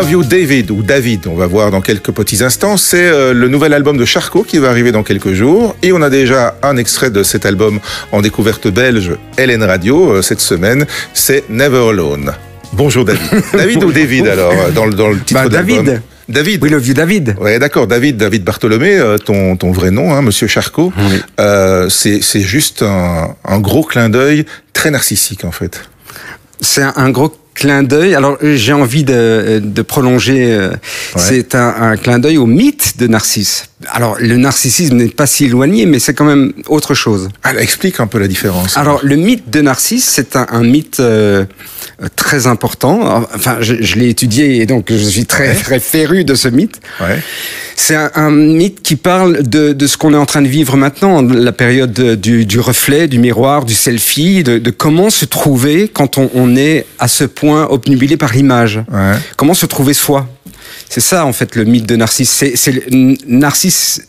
Love You David ou David, on va voir dans quelques petits instants. C'est euh, le nouvel album de Charcot qui va arriver dans quelques jours. Et on a déjà un extrait de cet album en découverte belge Hélène Radio euh, cette semaine. C'est Never Alone. Bonjour David. David ou David alors dans le, dans le titre Bah, David. David. We love you, David. Ouais, d'accord, David, David Bartholomé, euh, ton, ton vrai nom, hein, Monsieur Charcot. Oui. Euh, c'est c'est juste un, un gros clin d'œil très narcissique en fait. C'est un, un gros clin d'œil. Alors euh, j'ai envie de, de prolonger. euh, C'est un, un clin d'œil au mythe de Narcisse. Alors le narcissisme n'est pas si éloigné, mais c'est quand même autre chose. Alors, explique un peu la différence. Alors le mythe de Narcisse, c'est un, un mythe euh, euh, très important. Enfin, je, je l'ai étudié et donc je suis très, Ouais. très féru de ce mythe. Ouais. C'est un, un mythe qui parle de, de ce qu'on est en train de vivre maintenant, la période de- du, du reflet, du miroir, du selfie, de, de comment se trouver quand on, on est à ce point obnubilé par l'image. Ouais. Comment se trouver soi c'est ça en fait le mythe de Narcisse. C'est, c'est le- Narcisse,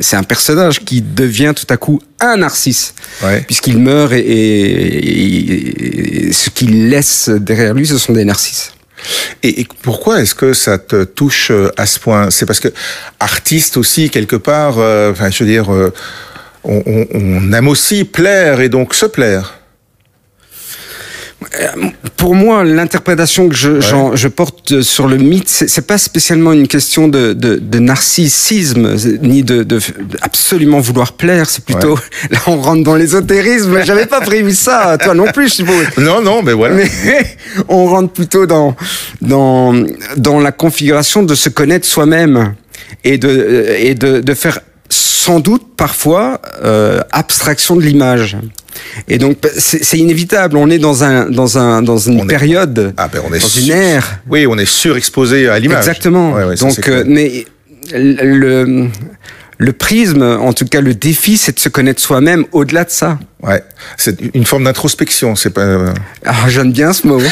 c'est un personnage qui devient tout à coup un Narcisse, Ouais. puisqu'il meurt et, et- et ce qu'il laisse derrière lui, ce sont des Narcisses. Et, et pourquoi est-ce que ça te touche euh, à ce point? C'est parce que artiste aussi quelque part. euh, Enfin, je veux dire, euh, on, on- on aime aussi plaire et donc se plaire. Pour moi, l'interprétation que je, j'en- je porte sur le mythe, c'est, c'est pas spécialement une question de, de, de narcissisme ni de, de, absolument vouloir plaire. C'est plutôt là on rentre dans l'ésotérisme. J'avais pas prévu ça, toi non plus, je suppose. Non, non, mais voilà. Mais on rentre plutôt dans, dans, dans la configuration de se connaître soi-même et de, et de, de faire sans doute parfois euh, abstraction de l'image. Et donc c'est inévitable. On est dans un dans un dans une On est- période, Ah ben on est dans une ère. Oui, on est surexposé à l'image. Exactement. Ouais, ouais, ça, donc euh, mais le le prisme, en tout cas le défi, c'est de se connaître soi-même au-delà de ça. Ouais, c'est une forme d'introspection. C'est pas. euh, Ah, j'aime bien ce mot.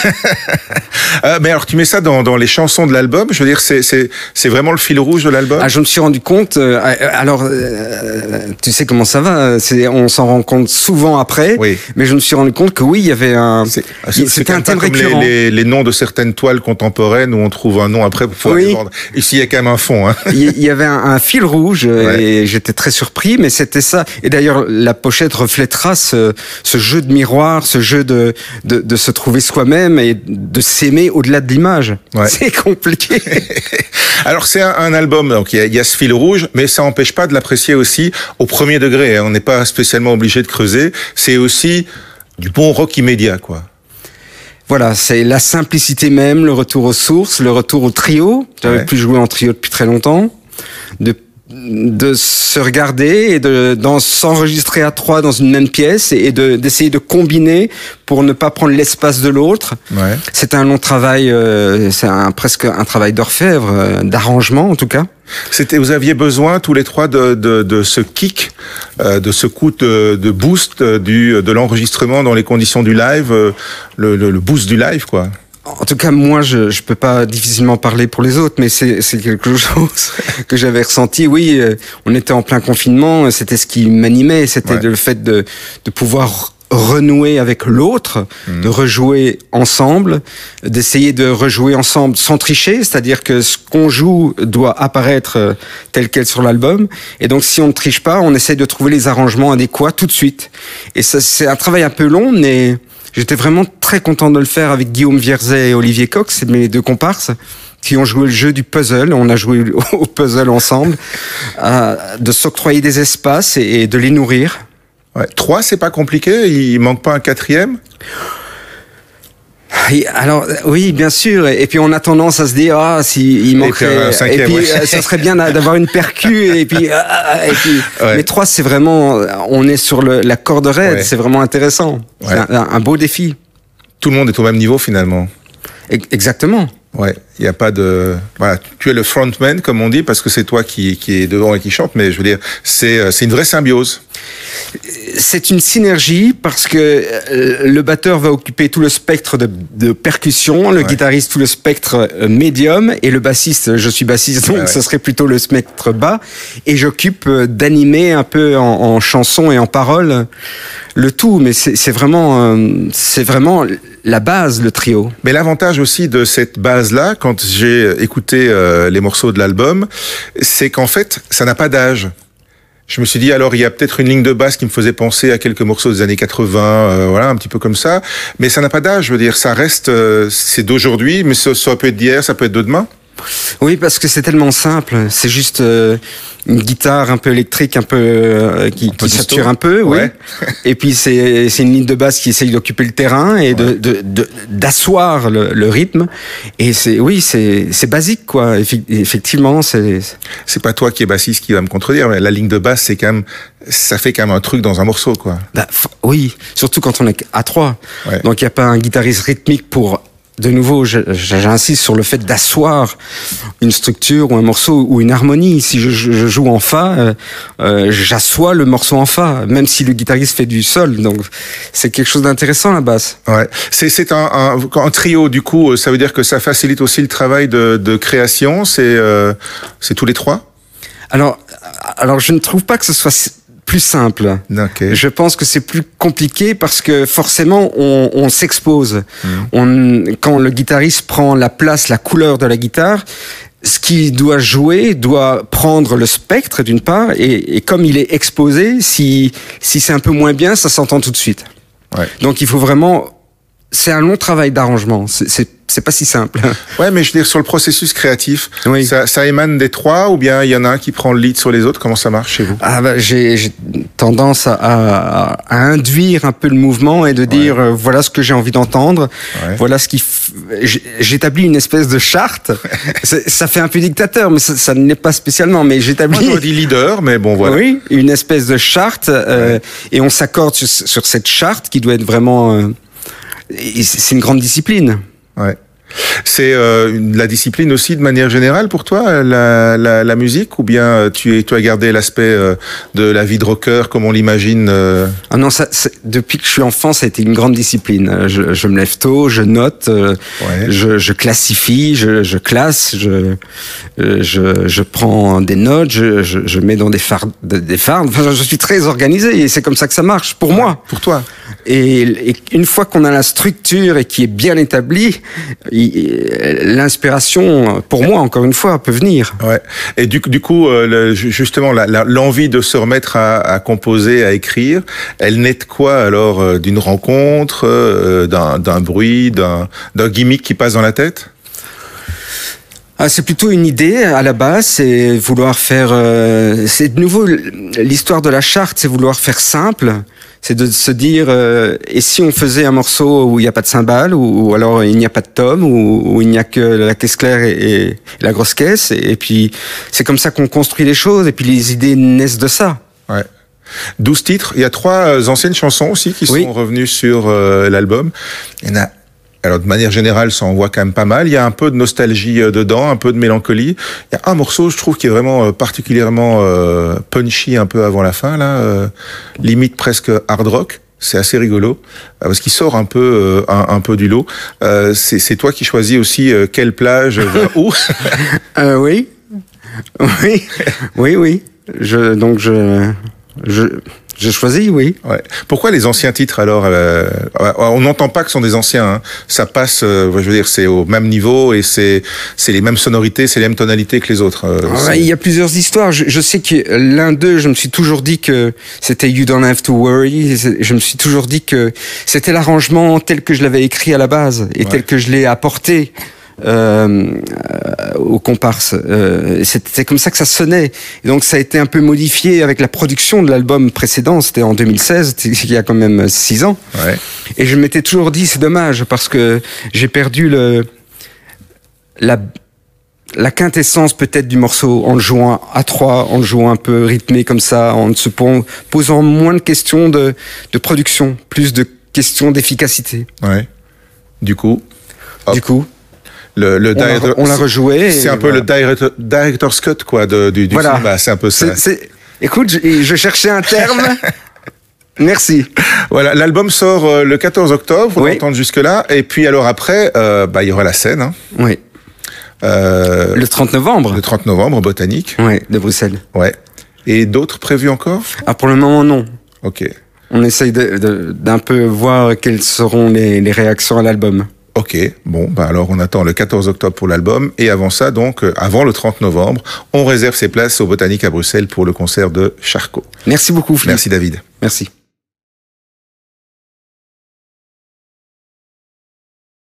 Euh, mais alors tu mets ça dans, dans les chansons de l'album? Je veux dire, c'est vraiment le fil rouge de l'album? Ah, je me suis rendu compte. euh, alors, euh, tu sais comment ça va. C'est, on s'en rend compte souvent après. Oui. Mais je me suis rendu compte que oui, il y avait un. C'était un thème comme les, récurrent. les, les noms de certaines toiles contemporaines où on trouve un nom après pour pouvoir Oui. Ici, il y a quand même un fond. Hein. Il y- avait un, un fil rouge Ouais. et j'étais très surpris, mais c'était ça. Et d'ailleurs, la pochette reflètera ce, ce jeu de miroir, ce jeu de, de, de se trouver soi-même et de s'aimer au-delà de l'image. Ouais. C'est compliqué. Alors c'est un, un album, donc il y, a, y a ce fil rouge, mais ça n'empêche pas de l'apprécier aussi au premier degré. hein. On n'est pas spécialement obligé de creuser. C'est aussi du bon rock immédiat, quoi. Voilà, c'est la simplicité même, le retour aux sources, le retour au trio. J'avais Ouais. plus joué en trio depuis très longtemps. De de se regarder et de s'enregistrer à trois dans une même pièce et de d'essayer de combiner pour ne pas prendre l'espace de l'autre. Ouais. C'est un long travail, euh, c'est un, presque un travail d'orfèvre, euh, d'arrangement en tout cas. C'était, vous aviez besoin tous les trois de, de, de ce kick, euh, de ce coup de, de boost euh, du, de l'enregistrement dans les conditions du live, euh, le, le, le boost du live, quoi. En tout cas, moi, je je peux pas difficilement parler pour les autres, mais c'est quelque chose que j'avais ressenti. Oui, euh, on était en plein confinement, euh, c'était ce qui m'animait, c'était Ouais. le fait de de pouvoir renouer avec l'autre, Mhm. de rejouer ensemble, d'essayer de rejouer ensemble sans tricher, c'est-à-dire que ce qu'on joue doit apparaître euh, tel quel sur l'album, et donc si on ne triche pas, on essaie de trouver les arrangements adéquats tout de suite. Et ça, c'est un travail un peu long, mais J'étais vraiment très content de le faire avec Guillaume Vierzet et Olivier Cox, c'est mes deux comparses, qui ont joué le jeu du puzzle. On a joué au puzzle ensemble, euh, de s'octroyer des espaces et, de les nourrir. Trois, c'est pas compliqué. Il manque pas un quatrième? Et alors euh, oui, bien sûr. Et puis on a tendance à se dire ah si il manquerait. et puis ouais. euh, ça serait bien d'avoir une percu. et puis, ah, ah, et puis Ouais. mais trois c'est vraiment on est sur le, la corde raide. Ouais. C'est vraiment intéressant. C'est un, un beau défi. Tout le monde est au même niveau finalement. Exactement. Ouais, il n'y a pas de. Voilà, tu es le frontman, comme on dit, parce que c'est toi qui, qui est devant et qui chante, mais je veux dire, c'est euh, c'est une vraie symbiose. C'est une synergie parce que euh, le batteur va occuper tout le spectre de, de percussion, le guitariste tout le spectre euh, médium et le bassiste, je suis bassiste donc ce serait plutôt le spectre bas. Et j'occupe euh, d'animer un peu en, en, chanson et en parole le tout, mais c'est vraiment, c'est vraiment la base, le trio. Mais l'avantage aussi de cette base-là, quand j'ai écouté les morceaux de l'album, c'est qu'en fait, ça n'a pas d'âge je me suis dit alors il y a peut-être une ligne de basse qui me faisait penser à quelques morceaux des années 80, euh, voilà un petit peu comme ça. Mais ça n'a pas d'âge, je veux dire, ça reste, euh, c'est d'aujourd'hui, mais ça, ça peut être d'hier, ça peut être de demain. Oui, parce que c'est tellement simple. C'est juste euh, une guitare un peu électrique, un peu euh, qui, qui sature un peu, oui. et puis c'est une ligne de basse qui essaye d'occuper le terrain et de d'asseoir le, le, rythme. Et c'est oui, c'est basique quoi. Effectivement, c'est. C'est pas toi qui es bassiste qui va me contredire, mais la ligne de basse, c'est quand même, ça fait quand même un truc dans un morceau quoi. Bah, oui, surtout quand on est à trois. Donc il y a pas un guitariste rythmique pour de nouveau, j'insiste sur le fait d'asseoir une structure ou un morceau ou une harmonie. Si je, joue en fa, euh, euh, j'assois le morceau en fa, même si le guitariste fait du sol. Donc c'est quelque chose d'intéressant la basse. Ouais, c'est un, un, trio du coup. Ça veut dire que ça facilite aussi le travail de, de création. C'est euh, c'est tous les trois? Alors, alors je ne trouve pas que ce soit plus simple. Je pense que c'est plus compliqué parce que forcément on, on s'expose. Mm. On, quand le guitariste prend la place, la couleur de la guitare, ce qui doit jouer doit prendre le spectre d'une part et, et, comme il est exposé, si si c'est un peu moins bien, ça s'entend tout de suite. Ouais. Donc il faut vraiment, c'est un long travail d'arrangement. C'est pas si simple. Ouais, mais je veux dire sur le processus créatif, oui. ça, ça, émane des trois ou bien il y en a un qui prend le lead sur les autres? Comment ça marche chez vous? Ah bah, j'ai tendance à, à, à, induire un peu le mouvement et de dire euh, voilà ce que j'ai envie d'entendre, ouais. voilà ce qui j'établis une espèce de charte. ça fait un peu dictateur, mais ça, ça ne l'est pas spécialement. Mais j'établis. Moi, dit leader, mais bon voilà. Oui, une espèce de charte euh, et on s'accorde sur, sur, cette charte qui doit être vraiment. Euh, c'est une grande discipline. C'est euh, la discipline aussi de manière générale pour toi, la, la, la musique, ou bien tu, tu as gardé l'aspect euh, de la vie de rocker comme on l'imagine euh... Ah non, ça, depuis que je suis enfant, ça a été une grande discipline. Je, je me lève tôt, je note, euh, ouais. je, je, classifie, je, je classe, je, euh, prends des notes, je, mets dans des phares, des phares. Enfin, je suis très organisé et c'est comme ça que ça marche pour ouais, moi. Pour toi. Et, et une fois qu'on a la structure et qui est bien établie, l'inspiration, pour moi, encore une fois, peut venir. Ouais. Et du, du coup, euh, justement, l'envie de se remettre à, à, composer, à écrire, elle naît de quoi alors euh, D'une rencontre, euh, d'un bruit, d'un gimmick qui passe dans la tête? Ah, c'est plutôt une idée à la base, c'est vouloir faire. Euh, c'est de nouveau l'histoire de la charte, c'est vouloir faire simple c'est de se dire euh, et si on faisait un morceau où il n'y a pas de cymbales ou, ou alors il n'y a pas de tom ou, il n'y a que la caisse claire et, et la grosse caisse et, et puis c'est comme ça qu'on construit les choses et puis les idées naissent de ça. Ouais. 12 titres, il y a trois anciennes chansons aussi qui oui. sont revenues sur euh, l'album. Il y en a alors de manière générale, ça en voit quand même pas mal. Il y a un peu de nostalgie euh, dedans, un peu de mélancolie. Il y a un morceau, je trouve, qui est vraiment euh, particulièrement euh, punchy un peu avant la fin, là, euh, limite presque hard rock. C'est assez rigolo parce qu'il sort un peu un, un, peu du lot. c'est toi qui choisis aussi quelle plage où. oui, oui, oui, oui. Je donc je je j'ai choisi, oui. Ouais. Pourquoi les anciens titres alors euh, On n'entend pas que ce sont des anciens. Hein. Ça passe, euh, je veux dire, c'est au même niveau et c'est c'est les mêmes sonorités, c'est les mêmes tonalités que les autres. Euh, ouais, il y a plusieurs histoires. Je, je sais que l'un d'eux, je me suis toujours dit que c'était You Don't Have to Worry. Je me suis toujours dit que c'était l'arrangement tel que je l'avais écrit à la base et ouais. tel que je l'ai apporté aux comparses. Euh, c'est comme ça que ça sonnait. Et donc ça a été un peu modifié avec la production de l'album précédent. C'était en 2016, il y a quand même six ans. Ouais. Et je m'étais toujours dit, c'est dommage parce que j'ai perdu le la la quintessence peut-être du morceau en le jouant à trois, en le jouant un peu rythmé comme ça, en se posant moins de questions de, de production, plus de questions d'efficacité. Ouais. Du coup. Hop. Du coup le, le on, l'a, on l'a rejoué. C'est un peu voilà. le director, director's cut quoi de, du, du voilà. film. C'est un peu ça. C'est, Écoute, je, je cherchais un terme. Merci. Voilà, l'album sort euh, le 14 octobre, on Oui. entend jusque-là. Et puis alors après, euh, bah, il y aura la scène, hein. Oui. Euh, Le 30 novembre. le 30 novembre, Botanique. Oui, de Bruxelles. Ouais. Et d'autres prévus encore? Ah, pour le moment, non. Ok. On essaye d'un peu voir quelles seront les, les réactions à l'album. Ok, bon, bah alors on attend le 14 octobre pour l'album et avant ça, donc euh, avant le 30 novembre, on réserve ses places au Botanique à Bruxelles pour le concert de Charcot. Merci beaucoup, Philippe. Merci David. Merci.